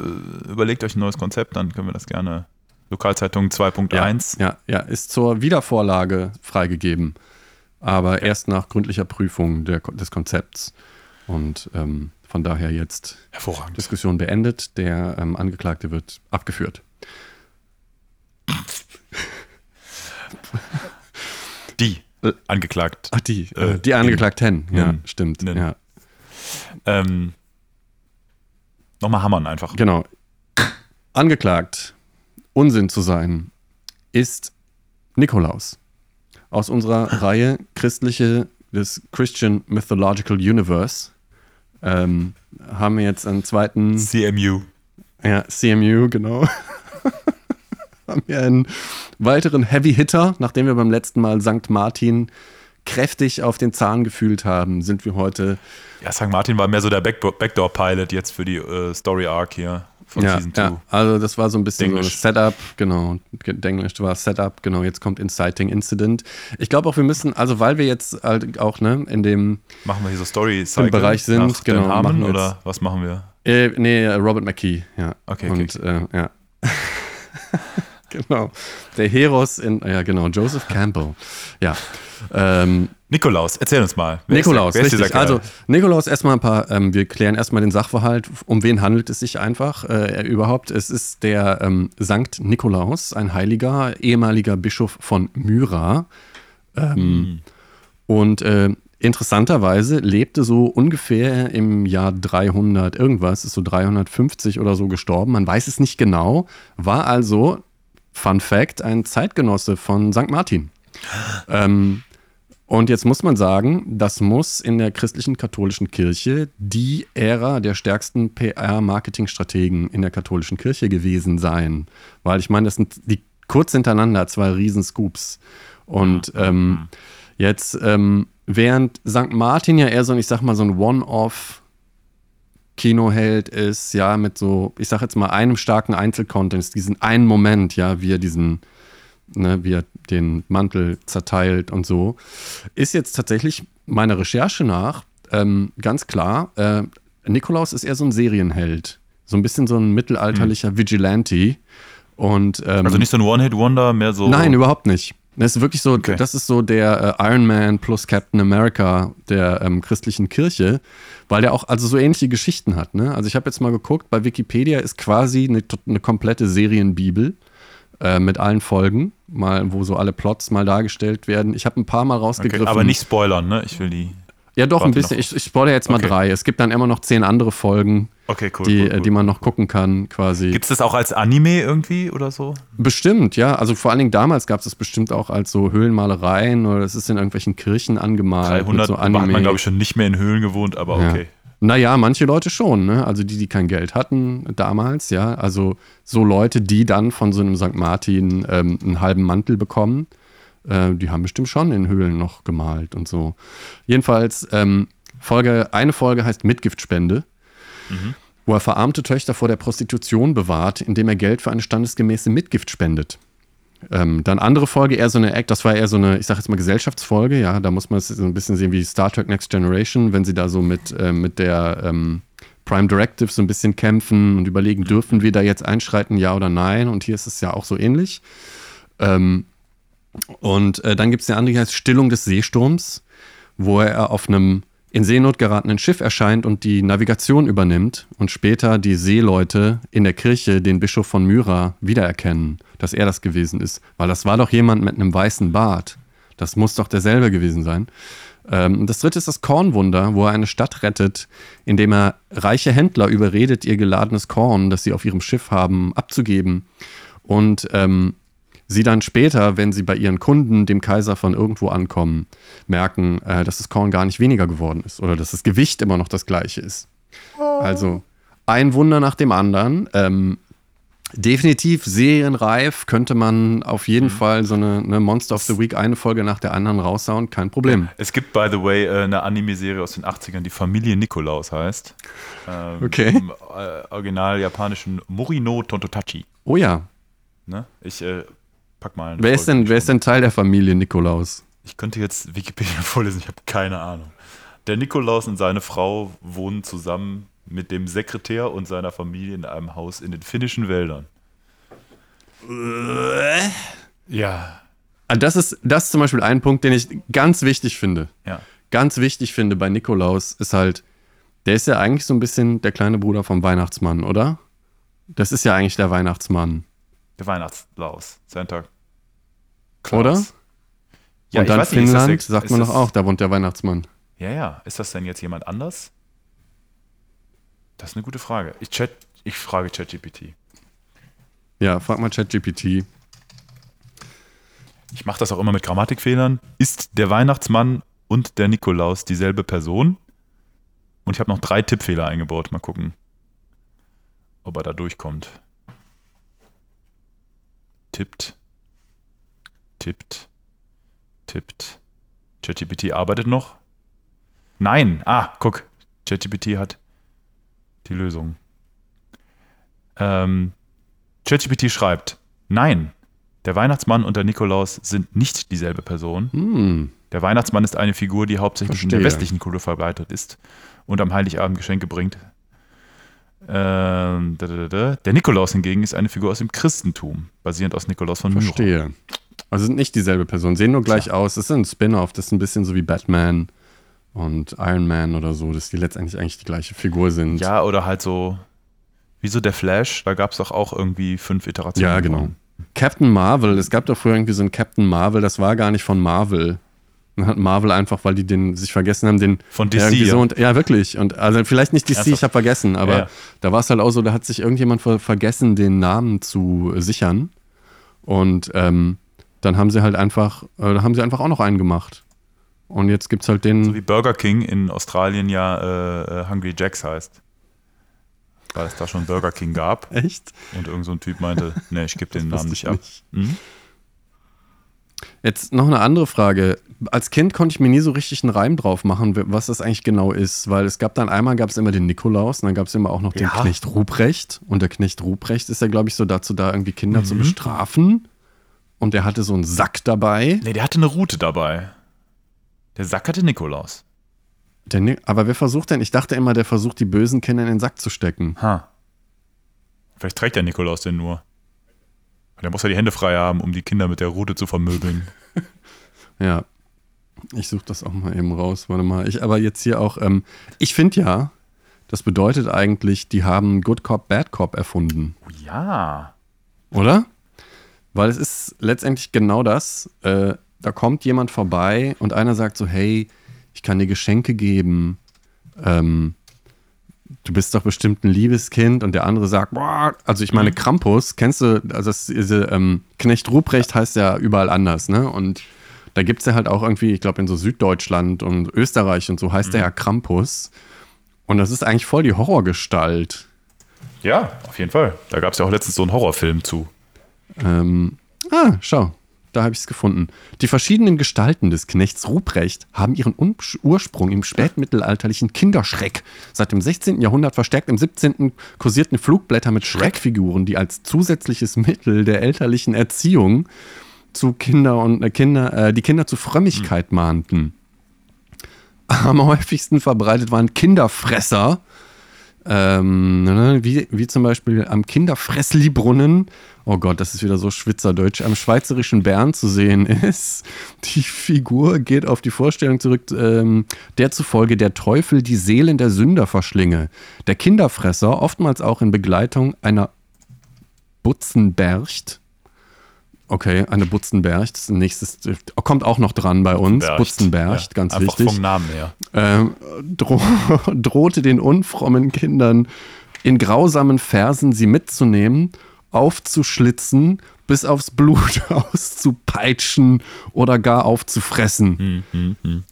S3: überlegt euch ein neues Konzept, dann können wir das gerne. Lokalzeitung 2.1.
S2: Ja, ja, ist zur Wiedervorlage freigegeben. Aber erst nach gründlicher Prüfung der, des Konzepts. Und ähm, von daher jetzt. Diskussion beendet. Der ähm, Angeklagte wird abgeführt.
S3: Die angeklagt.
S2: Ach, die, äh,
S3: Äh,
S2: die Angeklagten. Ja,
S3: Nen.
S2: stimmt.
S3: Nen.
S2: Ja,
S3: Ähm, Nochmal hammern einfach.
S2: genau. Angeklagt, Unsinn zu sein, ist Nikolaus. Aus unserer Reihe Christliche, des Christian Mythological Universe. Ähm, haben wir jetzt einen zweiten
S3: CMU.
S2: Ja, CMU, genau. haben wir einen weiteren Heavy Hitter. Nachdem wir beim letzten Mal St. Martin kräftig auf den Zahn gefühlt haben, sind wir heute
S3: Ja, St. Martin war mehr so der Backdoor- Backdoor-Pilot jetzt für die äh, Story Arc hier von
S2: ja,
S3: Season 2.
S2: ja, also das war so ein bisschen
S3: Denglisch.
S2: so Setup, genau. Denglisch war Setup, genau. Jetzt kommt Inciting Incident. Ich glaube auch, wir müssen, also weil wir jetzt halt auch ne, in dem,
S3: Machen wir hier so story
S2: Im Bereich sind, genau,
S3: Harmon oder was machen wir?
S2: äh, nee, Robert McKee, ja.
S3: Okay, okay,
S2: Und äh, ja. genau. Der Heros in, ja genau, Joseph Campbell. Ja. Ähm,
S3: Nikolaus, erzähl uns mal. Wer
S2: Nikolaus,
S3: ist
S2: richtig.
S3: Kerl?
S2: Also Nikolaus erstmal ein paar, ähm, wir klären erstmal den Sachverhalt. Um wen handelt es sich einfach äh, überhaupt? Es ist der ähm, Sankt Nikolaus, ein Heiliger, ehemaliger Bischof von Myra. Ähm, Und äh, interessanterweise lebte so ungefähr im Jahr 300 irgendwas, ist so 350 oder so gestorben. Man weiß es nicht genau. War also, Fun Fact, ein Zeitgenosse von St. Martin. Ähm, und jetzt muss man sagen, das muss in der christlichen katholischen Kirche die Ära der stärksten PR-Marketingstrategen in der katholischen Kirche gewesen sein. Weil ich meine, das sind die kurz hintereinander zwei Riesenscoops. Und ähm, jetzt, ähm, während St. Martin ja eher so, ich sag mal, so ein One-Off Kinoheld ist, ja, mit so, ich sag jetzt mal, einem starken Einzelcontent, diesen einen Moment, ja, wie er diesen, ne, wie er den Mantel zerteilt und so, ist jetzt tatsächlich meiner Recherche nach ähm, ganz klar, äh, Nikolaus ist eher so ein Serienheld. So ein bisschen so ein mittelalterlicher Vigilante. Und, ähm,
S3: also nicht so ein One-Hit-Wonder, mehr so.
S2: Nein, überhaupt nicht. Das ist wirklich so,
S3: Okay.
S2: das ist so der äh, Iron Man plus Captain America der ähm, christlichen Kirche, weil der auch also so ähnliche Geschichten hat. Ne? Also ich habe jetzt mal geguckt, bei Wikipedia ist quasi eine, eine komplette Serienbibel äh, mit allen Folgen, mal wo so alle Plots mal dargestellt werden. Ich habe ein paar Mal rausgegriffen.
S3: okay, aber nicht spoilern, ne? Ich will die.
S2: Ja, doch, ein bisschen.
S3: noch.
S2: Ich, ich spoilere jetzt mal
S3: Okay.
S2: drei. Es gibt dann immer noch zehn andere Folgen,
S3: Okay, cool.
S2: die,
S3: cool,
S2: äh,
S3: cool.
S2: die man noch gucken kann, quasi.
S3: Gibt es das auch als Anime irgendwie oder so?
S2: Bestimmt, ja. Also vor allen Dingen damals gab es das bestimmt auch als so Höhlenmalereien oder es ist in irgendwelchen Kirchen angemalt.
S3: 300
S2: mit so
S3: hat man,
S2: Anime.
S3: glaube ich, schon nicht mehr in Höhlen gewohnt, aber
S2: Ja.
S3: okay.
S2: Naja, manche Leute schon, ne? Also die, die kein Geld hatten damals, ja. Also so Leute, die dann von so einem St. Martin ähm, einen halben Mantel bekommen, äh, die haben bestimmt schon in Höhlen noch gemalt und so. Jedenfalls, ähm, Folge, eine Folge heißt Mitgiftspende, wo er verarmte Töchter vor der Prostitution bewahrt, indem er Geld für eine standesgemäße Mitgift spendet. Ähm, dann andere Folge, eher so eine Act, das war eher so eine, ich sag jetzt mal Gesellschaftsfolge, ja, da muss man es so ein bisschen sehen wie Star Trek Next Generation, wenn sie da so mit, ähm, mit der ähm, Prime Directive so ein bisschen kämpfen und überlegen, dürfen wir da jetzt einschreiten, ja oder nein? Und hier ist es ja auch so ähnlich. Ähm, und äh, dann gibt es eine andere, die heißt Stillung des Seesturms, wo er auf einem in Seenot geratenen Schiff erscheint und die Navigation übernimmt und später die Seeleute in der Kirche den Bischof von Myra wiedererkennen, dass er das gewesen ist. Weil das war doch jemand mit einem weißen Bart. Das muss doch derselbe gewesen sein. Ähm, das dritte ist das Kornwunder, wo er eine Stadt rettet, indem er reiche Händler überredet, ihr geladenes Korn, das sie auf ihrem Schiff haben, abzugeben. Und ähm, sie dann später, wenn sie bei ihren Kunden, dem Kaiser von irgendwo ankommen, merken, äh, dass das Korn gar nicht weniger geworden ist oder dass das Gewicht immer noch das gleiche ist. Also ein Wunder nach dem anderen. Ähm, definitiv serienreif könnte man auf jeden mhm. Fall so eine, eine, Monster of the Week eine Folge nach der anderen raushauen, kein Problem.
S3: Es gibt, by the way, äh, eine Anime-Serie aus den 80ern, die Familie Nikolaus heißt.
S2: Ähm, okay.
S3: Im äh, original japanischen Morino Tontotachi.
S2: Oh ja.
S3: Ne? Ich äh, pack mal.
S2: Wer ist, denn, wer ist denn Teil der Familie Nikolaus?
S3: Ich könnte jetzt Wikipedia vorlesen, ich habe keine Ahnung. Der Nikolaus und seine Frau wohnen zusammen mit dem Sekretär und seiner Familie in einem Haus in den finnischen Wäldern.
S2: Ja. Ah, das ist, das ist zum Beispiel ein Punkt, den ich ganz wichtig finde.
S3: Ja.
S2: Ganz wichtig finde bei Nikolaus ist halt, der ist ja eigentlich so ein bisschen der kleine Bruder vom Weihnachtsmann, oder? Das ist ja eigentlich der Weihnachtsmann.
S3: Der Weihnachtslaus, Santa
S2: Claus. Oder? Ja, und dann Finnland, nicht, sagt man doch auch, da wohnt der Weihnachtsmann.
S3: Ja, ja. Ist das denn jetzt jemand anders? Das ist eine gute Frage. Ich, chat, ich frage ChatGPT.
S2: Ja, frag mal ChatGPT.
S3: Ich mache das auch immer mit Grammatikfehlern. Ist der Weihnachtsmann und der Nikolaus dieselbe Person? Und ich habe noch drei Tippfehler eingebaut. Mal gucken, ob er da durchkommt. Tippt. Tippt. Tippt. ChatGPT arbeitet noch. Nein. Ah, guck. ChatGPT hat die Lösung. Ähm, ChatGPT schreibt, nein, der Weihnachtsmann und der Nikolaus sind nicht dieselbe Person.
S2: Hm.
S3: Der Weihnachtsmann ist eine Figur, die hauptsächlich Verstehe. in der westlichen Kultur verbreitet ist und am Heiligabend Geschenke bringt. Ähm, da, da, da. Der Nikolaus hingegen ist eine Figur aus dem Christentum, basierend aus Nikolaus von
S2: Myra. Verstehe. Also sind nicht dieselbe Person, sehen nur gleich Klar. aus. Das ist ein Spin-off, das ist ein bisschen so wie Batman und Iron Man oder so, dass die letztendlich eigentlich die gleiche Figur sind.
S3: Ja, oder halt so, wie so der Flash, da gab es doch auch irgendwie fünf Iterationen.
S2: Ja, genau. Captain Marvel, es gab doch früher irgendwie so ein Captain Marvel, das war gar nicht von Marvel. Dann hat Marvel einfach, weil die den sich vergessen haben, den.
S3: Von DC. Ja,
S2: so und, ja, wirklich. Und also vielleicht nicht DC, ich habe vergessen, aber ja. da war es halt auch so, da hat sich irgendjemand vergessen, den Namen zu sichern. Und ähm, dann haben sie halt einfach, äh, haben sie einfach auch noch einen gemacht. Und jetzt gibt es halt den.
S3: So wie Burger King in Australien ja äh, äh, Hungry Jacks heißt. Weil es da schon Burger King gab.
S2: Echt?
S3: Und irgend so ein Typ meinte, nee, ich gebe den Namen nicht ab. Nicht. Mhm.
S2: Jetzt noch eine andere Frage. Als Kind konnte ich mir nie so richtig einen Reim drauf machen, was das eigentlich genau ist, weil es gab dann einmal gab es immer den Nikolaus und dann gab es immer auch noch den ja. Knecht Ruprecht und der Knecht Ruprecht ist ja glaube ich so dazu da irgendwie Kinder mhm. zu bestrafen und der hatte so einen Sack dabei.
S3: Nee, der hatte eine Route dabei. Der Sack hatte Nikolaus.
S2: Der Ni aber wer versucht denn? Ich dachte immer, der versucht, die bösen Kinder in den Sack zu stecken.
S3: Ha. Vielleicht trägt der Nikolaus den nur. Der muss ja die Hände frei haben, um die Kinder mit der Rute zu vermöbeln.
S2: ja. Ich suche das auch mal eben raus. Warte mal. Ich aber jetzt hier auch. Ähm, ich finde ja, das bedeutet eigentlich, die haben Good Cop, Bad Cop erfunden.
S3: Oh ja.
S2: Oder? Weil es ist letztendlich genau das. Äh, da kommt jemand vorbei und einer sagt so, hey, ich kann dir Geschenke geben. Ähm, du bist doch bestimmt ein liebes Kind. Und der andere sagt, boah, also ich meine, mhm. Krampus, kennst du, also das, diese ähm, Knecht Ruprecht heißt ja überall anders, ne? Und da gibt es ja halt auch irgendwie, ich glaube, in so Süddeutschland und Österreich und so heißt mhm. der ja Krampus. Und das ist eigentlich voll die Horrorgestalt.
S3: Ja, auf jeden Fall. Da gab es ja auch letztens so einen Horrorfilm zu.
S2: Ähm, ah, schau. Da habe ich es gefunden. Die verschiedenen Gestalten des Knechts Ruprecht haben ihren Ursprung im spätmittelalterlichen Kinderschreck. Seit dem 16. Jahrhundert verstärkt im 17. kursierten Flugblätter mit Schreckfiguren, die als zusätzliches Mittel der elterlichen Erziehung zu Kinder und äh, Kinder, äh, die Kinder zu Frömmigkeit mahnten. Am häufigsten verbreitet waren Kinderfresser, ähm, wie, wie zum Beispiel am Kinderfressli-Brunnen oh Gott, das ist wieder so schwitzerdeutsch, am schweizerischen Bern zu sehen ist. Die Figur geht auf die Vorstellung zurück, ähm, der zufolge der Teufel die Seelen der Sünder verschlinge. Der Kinderfresser, oftmals auch in Begleitung einer Butzenbercht, Okay, eine Butzenberg. Das nächstes kommt auch noch dran bei uns.
S3: Bercht.
S2: Butzenberg,
S3: Ja,
S2: ganz
S3: einfach
S2: wichtig.
S3: vom Namen her.
S2: ähm, dro drohte den unfrommen Kindern in grausamen Versen sie mitzunehmen, aufzuschlitzen, bis aufs Blut auszupeitschen oder gar aufzufressen.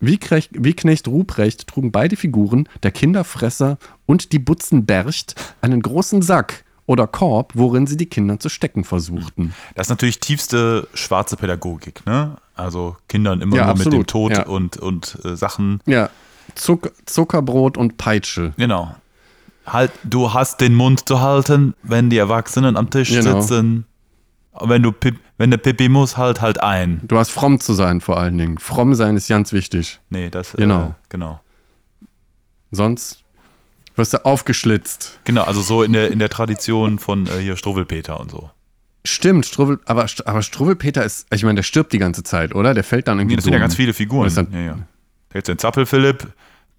S2: Wie, Krech, wie Knecht Ruprecht trugen beide Figuren, der Kinderfresser und die Butzenbercht, einen großen Sack oder Korb, worin sie die Kinder zu stecken versuchten.
S3: Das ist natürlich tiefste schwarze Pädagogik, ne? Also Kindern immer
S2: Ja,
S3: nur mit dem
S2: absolut,
S3: Tod
S2: ja.
S3: und, und äh, Sachen.
S2: Ja, Zuck Zuckerbrot und Peitsche.
S3: Genau. Halt, du hast den Mund zu halten, wenn die Erwachsenen am Tisch
S2: Genau.
S3: sitzen. Wenn du Pip, wenn der Pipi muss, halt halt ein.
S2: Du hast fromm zu sein vor allen Dingen. Fromm sein ist ganz wichtig.
S3: Nee, das
S2: Genau.
S3: Äh, genau.
S2: Sonst wirst du aufgeschlitzt.
S3: Genau, also so in der, in der Tradition von äh, hier Struwwelpeter und so.
S2: Stimmt, Struwwel, aber, aber Struwwelpeter ist, ich meine, der stirbt die ganze Zeit, oder? Der fällt dann irgendwie
S3: Nee, das sind ja ganz viele Figuren.
S2: Dann-
S3: ja, ja. Da gibt's den Zappelphilipp,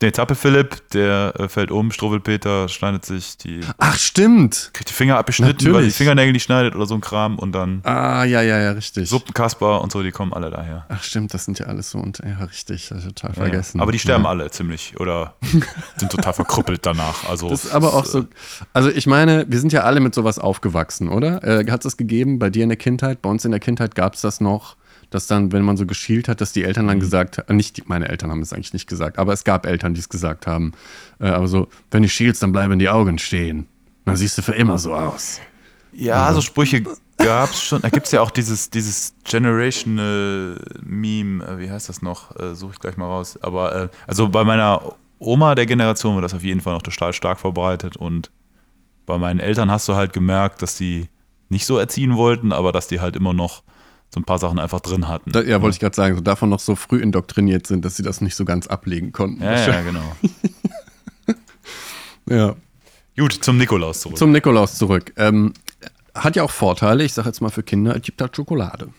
S3: den Zappelphilipp, der äh, fällt um, Struwwelpeter schneidet sich die,
S2: Ach, stimmt.
S3: kriegt die Finger abgeschnitten,
S2: Natürlich.
S3: weil die Fingernägel nicht schneidet oder so ein Kram und dann
S2: Ah, ja, ja, ja, richtig.
S3: Suppenkasper und so, die kommen alle daher.
S2: Ach, stimmt, das sind ja alles so und ja, richtig, total
S3: Ja,
S2: vergessen.
S3: Aber die sterben
S2: ja.
S3: alle ziemlich oder sind total verkrüppelt danach. Also
S2: Das ist aber auch so. Also ich meine, wir sind ja alle mit sowas aufgewachsen, oder? Äh, Hat es das gegeben bei dir in der Kindheit? Bei uns in der Kindheit gab es das noch, dass dann, wenn man so geschielt hat, dass die Eltern
S3: Mhm.
S2: dann gesagt haben, nicht die, meine Eltern haben es eigentlich nicht gesagt, aber es gab Eltern, die es gesagt haben. Äh, aber so, wenn du schielst, dann bleiben die Augen stehen. Dann siehst du für immer so aus.
S3: Ja, so Sprüche gab es schon. Da gibt es ja auch dieses, dieses Generational Meme, äh, wie heißt das noch? Äh, Suche ich gleich mal raus. Aber äh, also bei meiner Oma der Generation war das auf jeden Fall noch total stark verbreitet und bei meinen Eltern hast du halt gemerkt, dass die nicht so erziehen wollten, aber dass die halt immer noch so ein paar Sachen einfach drin hatten.
S2: Da, ja, wollte ich gerade sagen, so davon noch so früh indoktriniert sind, dass sie das nicht so ganz ablegen konnten.
S3: ja, ja, genau.
S2: ja.
S3: Gut, zum Nikolaus zurück.
S2: Zum Nikolaus zurück. Ähm, hat ja auch Vorteile, ich sage jetzt mal für Kinder, es gibt halt Schokolade.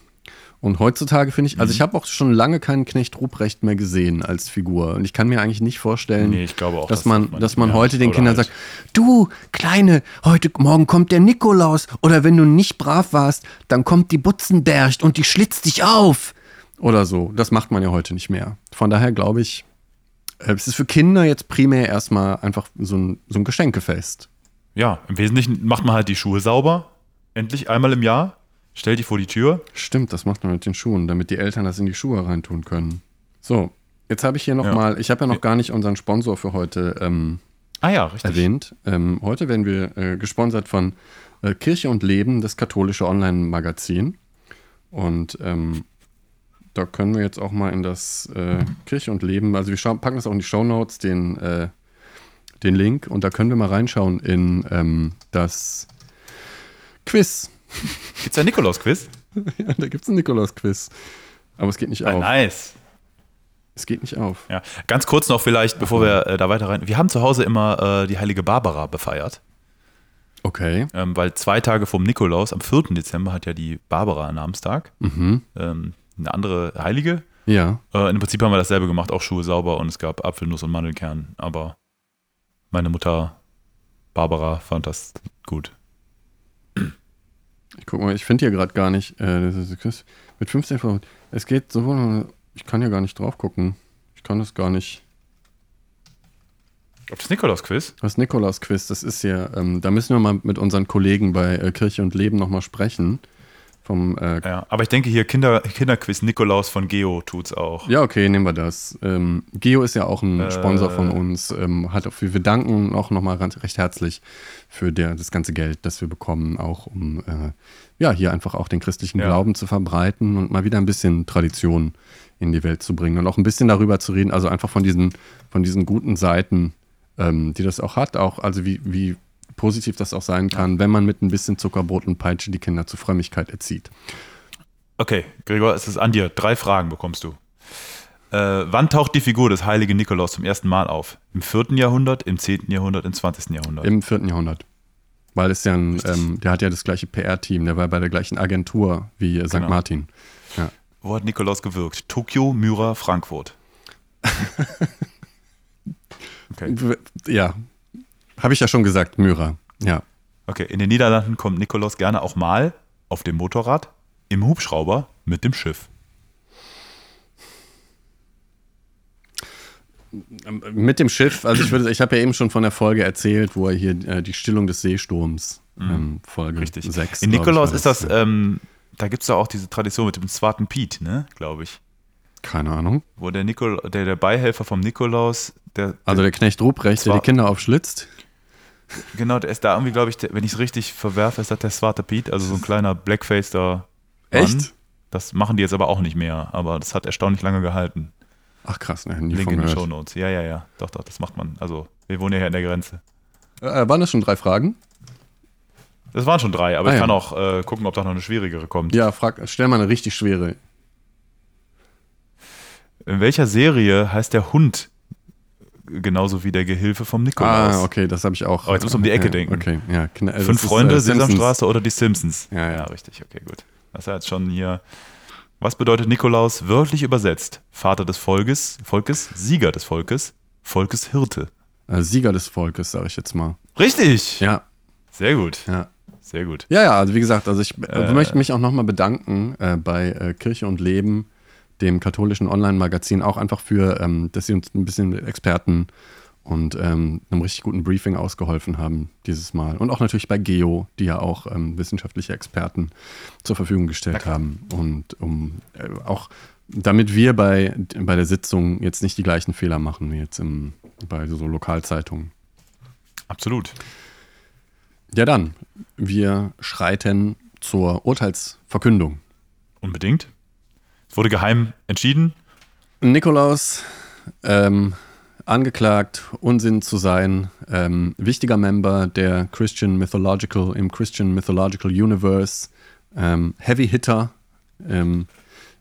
S2: Und heutzutage finde ich, also
S3: Mhm.
S2: ich habe auch schon lange keinen Knecht Ruprecht mehr gesehen als Figur. Und ich kann mir eigentlich nicht vorstellen,
S3: Nee, ich glaube auch,
S2: dass
S3: das
S2: man, dass man heute den Kindern
S3: halt-
S2: sagt, du, Kleine, heute Morgen kommt der Nikolaus. Oder wenn du nicht brav warst, dann kommt die Butzenbercht und die schlitzt dich auf. Oder so. Das macht man ja heute nicht mehr. Von daher glaube ich, äh, es ist für Kinder jetzt primär erstmal einfach so ein, so ein Geschenkefest.
S3: Ja, im Wesentlichen macht man halt die Schuhe sauber. Endlich einmal im Jahr. Stellt die vor die Tür.
S2: Stimmt, das macht man mit den Schuhen, damit die Eltern das in die Schuhe reintun können. So, jetzt habe ich hier
S3: Ja.
S2: nochmal, ich habe ja noch gar nicht unseren Sponsor für heute ähm,
S3: Ah ja,
S2: erwähnt. Ähm, heute werden wir äh, gesponsert von äh, Kirche und Leben, das katholische Online-Magazin. Und ähm, da können wir jetzt auch mal in das äh, Kirche und Leben, also wir packen das auch in die Shownotes, den, äh, den Link, und da können wir mal reinschauen in ähm, das Quiz.
S3: Gibt's ein Nikolaus-Quiz?
S2: Ja, da gibt es ein Nikolaus-Quiz. Aber es geht nicht
S3: Ah,
S2: auf.
S3: nice.
S2: Es geht nicht auf.
S3: Ja, ganz kurz noch vielleicht, bevor wir äh, da weiter rein. Wir haben zu Hause immer äh, die heilige Barbara befeiert,
S2: Okay.
S3: ähm, weil zwei Tage vom Nikolaus, am 4. Dezember, hat ja die Barbara Namenstag.
S2: Mhm.
S3: Ähm, eine andere Heilige.
S2: Ja.
S3: Äh, Im Prinzip haben wir dasselbe gemacht, auch Schuhe sauber und es gab Apfelnuss und Mandelkern. Aber meine Mutter Barbara fand das gut.
S2: Ich guck mal, ich finde hier gerade gar nicht. Äh, das ist Quiz mit 15 Frauen. Es geht so. Ich kann hier gar nicht drauf gucken. Ich kann das gar nicht.
S3: Ob das Nikolaus-Quiz?
S2: Das Nikolaus-Quiz, das ist ja. Ähm, da müssen wir mal mit unseren Kollegen bei äh, Kirche und Leben nochmal sprechen. Vom. Äh,
S3: Ja, aber ich denke hier Kinder, Kinderquiz Nikolaus von Geo tut's auch.
S2: ja, okay, nehmen wir das. Ähm, Geo ist ja auch ein
S3: Äh.
S2: Sponsor von uns. Ähm, hat auch, wir danken auch nochmal recht herzlich für der, das ganze Geld, das wir bekommen, auch um äh, ja, hier einfach auch den christlichen
S3: Ja.
S2: Glauben zu verbreiten und mal wieder ein bisschen Tradition in die Welt zu bringen und auch ein bisschen darüber zu reden, also einfach von diesen, von diesen guten Seiten, ähm, die das auch hat, auch, also wie, wie positiv das auch sein kann, wenn man mit ein bisschen Zuckerbrot und Peitsche die Kinder zur Frömmigkeit erzieht.
S3: Okay, Gregor, es ist an dir. Drei Fragen bekommst du. Äh, wann taucht die Figur des heiligen Nikolaus zum ersten Mal auf? Im 4. Jahrhundert, im 10. Jahrhundert, im 20. Jahrhundert?
S2: Im 4. Jahrhundert. Weil es ja ein, ähm, der hat ja das gleiche PR-Team, der war bei der gleichen Agentur wie St.
S3: Genau.
S2: Martin. Ja.
S3: Wo hat Nikolaus gewirkt? Tokio, Myra, Frankfurt. Okay.
S2: Ja. Habe ich ja schon gesagt, Myra. Ja.
S3: okay, in den Niederlanden kommt Nikolaus gerne auch mal auf dem Motorrad, im Hubschrauber mit dem Schiff?
S2: Mit dem Schiff, also ich würde, ich habe ja eben schon von der Folge erzählt, wo er hier äh, die Stillung des Seesturms, ähm, Folge
S3: Richtig.
S2: 6.
S3: In Nikolaus ist das, ähm, da gibt es ja auch diese Tradition mit dem Zwarten Piet, ne, glaube ich.
S2: Keine Ahnung.
S3: Wo der, Nikol der, der Beihelfer vom Nikolaus, der,
S2: Also der Knecht Ruprecht, der die Kinder aufschlitzt.
S3: Genau, der ist da irgendwie, glaube ich, der, wenn ich es richtig verwerfe, ist das der Zwarte Piet, also so ein kleiner Blackface-der
S2: Echt?
S3: Das machen die jetzt aber auch nicht mehr, aber das hat erstaunlich lange gehalten.
S2: Ach krass, ne, nie
S3: Link in den
S2: gehört.
S3: Shownotes. Ja, ja, ja. Doch, doch, das macht man. Also, wir wohnen ja hier an der Grenze.
S2: Äh, waren das schon drei Fragen?
S3: Das waren schon drei, aber
S2: Ah,
S3: ich
S2: ja.
S3: kann auch äh, gucken, ob da noch eine schwierigere kommt.
S2: Ja, frag, stell mal eine richtig schwere.
S3: In welcher Serie heißt der Hund genauso wie der Gehilfe vom Nikolaus?
S2: Ah, okay, das habe ich auch.
S3: Aber jetzt musst du um die Ecke
S2: ja,
S3: denken.
S2: Okay, ja. das
S3: Fünf
S2: ist,
S3: Freunde,
S2: äh.
S3: Sesamstraße oder die Simpsons?
S2: Ja, ja.
S3: richtig, okay, gut. Das ist ja jetzt schon hier. Was bedeutet Nikolaus wörtlich übersetzt? Vater des Volkes, Volkes, Sieger des Volkes, Volkeshirte.
S2: Äh, Sieger des Volkes, sage ich jetzt mal.
S3: Richtig!
S2: Ja,
S3: Sehr gut,
S2: ja.
S3: sehr gut.
S2: Ja, ja, also wie gesagt, also ich äh,
S3: Äh.
S2: möchte mich auch nochmal bedanken äh, bei äh, Kirche und Leben, dem katholischen Online-Magazin, auch einfach für, ähm, dass sie uns ein bisschen mit Experten und ähm, einem richtig guten Briefing ausgeholfen haben dieses Mal. Und auch natürlich bei Geo, die ja auch ähm, wissenschaftliche Experten zur Verfügung gestellt haben. Und um äh, auch damit wir bei, bei der Sitzung jetzt nicht die gleichen Fehler machen wie jetzt im, bei so Lokalzeitungen.
S3: Absolut.
S2: Ja, dann, wir schreiten zur Urteilsverkündung.
S3: Unbedingt. Wurde geheim entschieden.
S2: Nikolaus, ähm, angeklagt, Unsinn zu sein, ähm, wichtiger Member der Christian Mythological, im Christian Mythological Universe, ähm, Heavy Hitter ähm,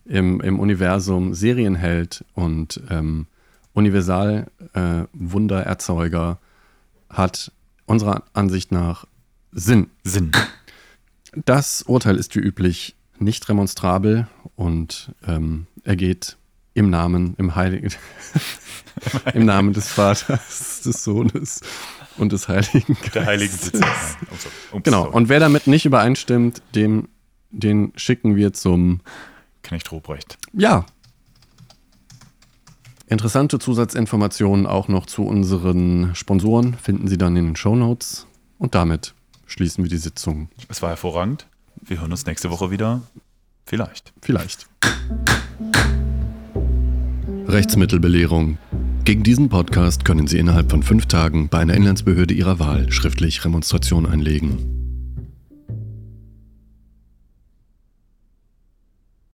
S2: im, im Universum, Serienheld und ähm, Universal-Wundererzeuger hat unserer Ansicht nach Sinn.
S3: Sinn.
S2: Das Urteil ist wie üblich nicht remonstrabel und ähm, er geht im Namen, im Heiligen, im Namen des Vaters, des Sohnes und des Heiligen Geistes.
S3: Der heiligen ups,
S2: Genau. Und wer damit nicht übereinstimmt, dem, den schicken wir zum,
S3: Knecht Ruprecht.
S2: ja. Interessante Zusatzinformationen auch noch zu unseren Sponsoren finden Sie dann in den Show Notes. Und damit schließen wir die Sitzung.
S3: Es war hervorragend. Wir hören uns nächste Woche wieder. Vielleicht.
S2: Vielleicht.
S1: Rechtsmittelbelehrung. Gegen diesen Podcast können Sie innerhalb von fünf Tagen bei einer Inlandsbehörde Ihrer Wahl schriftlich Remonstration einlegen.